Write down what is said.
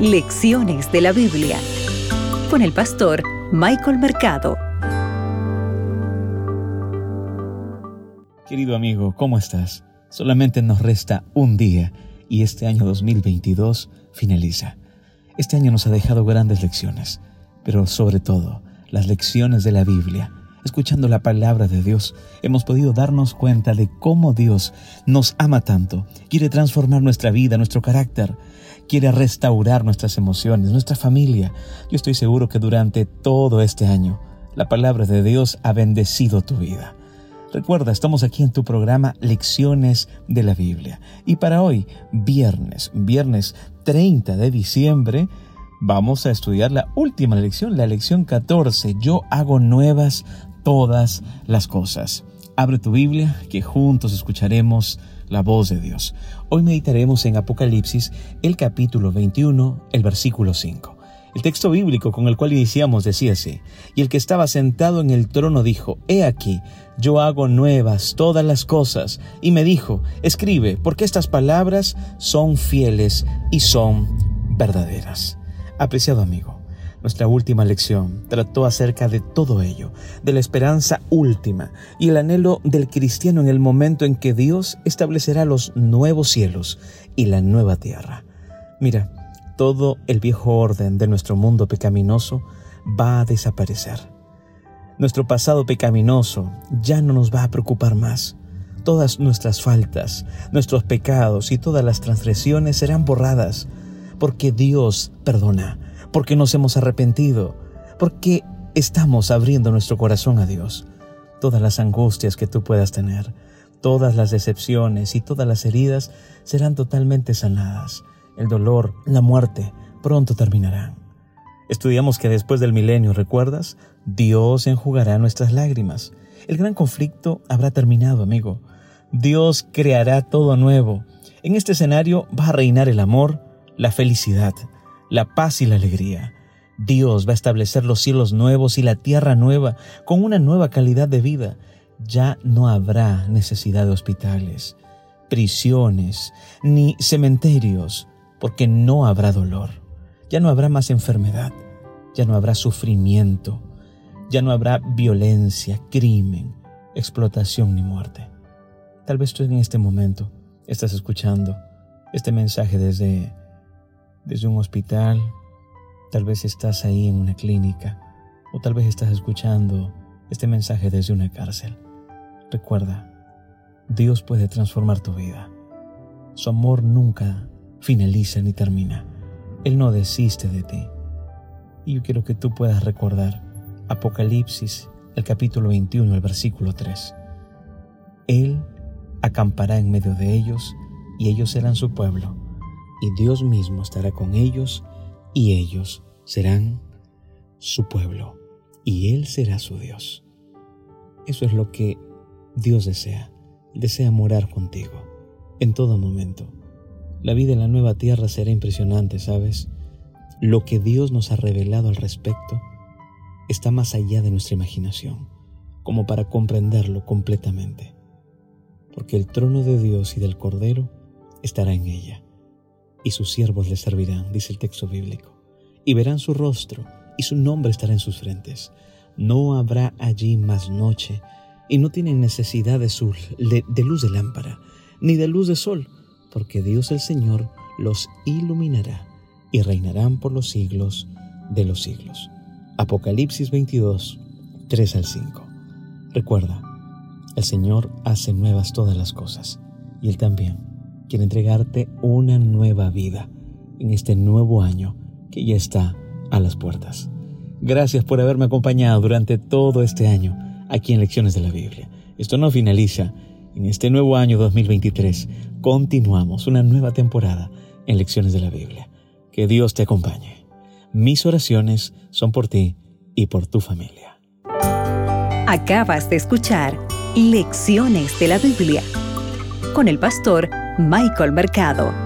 Lecciones de la Biblia con el pastor Michael Mercado. Querido amigo, ¿cómo estás? Solamente nos resta un día y este año 2022 finaliza. Este año nos ha dejado grandes lecciones, pero sobre todo las lecciones de la Biblia escuchando la palabra de Dios, hemos podido darnos cuenta de cómo Dios nos ama tanto, quiere transformar nuestra vida, nuestro carácter, quiere restaurar nuestras emociones, nuestra familia. Yo estoy seguro que durante todo este año, la palabra de Dios ha bendecido tu vida. Recuerda, estamos aquí en tu programa Lecciones de la Biblia. Y para hoy, viernes, viernes 30 de diciembre, vamos a estudiar la última lección, la lección 14. Yo hago nuevas todas las cosas. Abre tu Biblia, que juntos escucharemos la voz de Dios. Hoy meditaremos en Apocalipsis, el capítulo 21, el versículo 5. El texto bíblico con el cual iniciamos decía así, y el que estaba sentado en el trono dijo, He aquí, yo hago nuevas todas las cosas, y me dijo, escribe, porque estas palabras son fieles y son verdaderas. Apreciado amigo, nuestra última lección trató acerca de todo ello, de la esperanza última y el anhelo del cristiano en el momento en que Dios establecerá los nuevos cielos y la nueva tierra. Mira, todo el viejo orden de nuestro mundo pecaminoso va a desaparecer. Nuestro pasado pecaminoso ya no nos va a preocupar más. Todas nuestras faltas, nuestros pecados y todas las transgresiones serán borradas, porque Dios perdona porque nos hemos arrepentido, porque estamos abriendo nuestro corazón a Dios. Todas las angustias que tú puedas tener, todas las decepciones y todas las heridas serán totalmente sanadas. El dolor, la muerte, pronto terminarán. Estudiamos que después del milenio, ¿recuerdas? Dios enjugará nuestras lágrimas. El gran conflicto habrá terminado, amigo. Dios creará todo nuevo. En este escenario va a reinar el amor, la felicidad, la paz y la alegría. Dios va a establecer los cielos nuevos y la tierra nueva con una nueva calidad de vida. Ya no habrá necesidad de hospitales, prisiones, ni cementerios, porque no habrá dolor. Ya no habrá más enfermedad, ya no habrá sufrimiento, ya no habrá violencia, crimen, explotación ni muerte. Tal vez tú en este momento estás escuchando este mensaje desde desde un hospital, tal vez estás ahí en una clínica o tal vez estás escuchando este mensaje desde una cárcel. Recuerda, Dios puede transformar tu vida. Su amor nunca finaliza ni termina. Él no desiste de ti. Y yo quiero que tú puedas recordar Apocalipsis, el capítulo 21, el versículo 3. Él acampará en medio de ellos y ellos serán su pueblo y Dios mismo estará con ellos y ellos serán su pueblo y Él será su Dios. Eso es lo que Dios desea. Desea morar contigo en todo momento. La vida en la nueva tierra será impresionante, ¿sabes? Lo que Dios nos ha revelado al respecto está más allá de nuestra imaginación, como para comprenderlo completamente. Porque el trono de Dios y del Cordero estará en ella y sus siervos le servirán, dice el texto bíblico, y verán su rostro, y su nombre estará en sus frentes. No habrá allí más noche, y no tienen necesidad de, de luz de lámpara, ni de luz de sol, porque Dios el Señor los iluminará, y reinarán por los siglos de los siglos. Apocalipsis 22, 3 al 5. Recuerda, el Señor hace nuevas todas las cosas, y Él también quiere entregarte una nueva vida en este nuevo año que ya está a las puertas. Gracias por haberme acompañado durante todo este año aquí en Lecciones de la Biblia. Esto no finaliza. En este nuevo año 2023 continuamos una nueva temporada en Lecciones de la Biblia. Que Dios te acompañe. Mis oraciones son por ti y por tu familia. Acabas de escuchar Lecciones de la Biblia con el pastor Michael Mercado.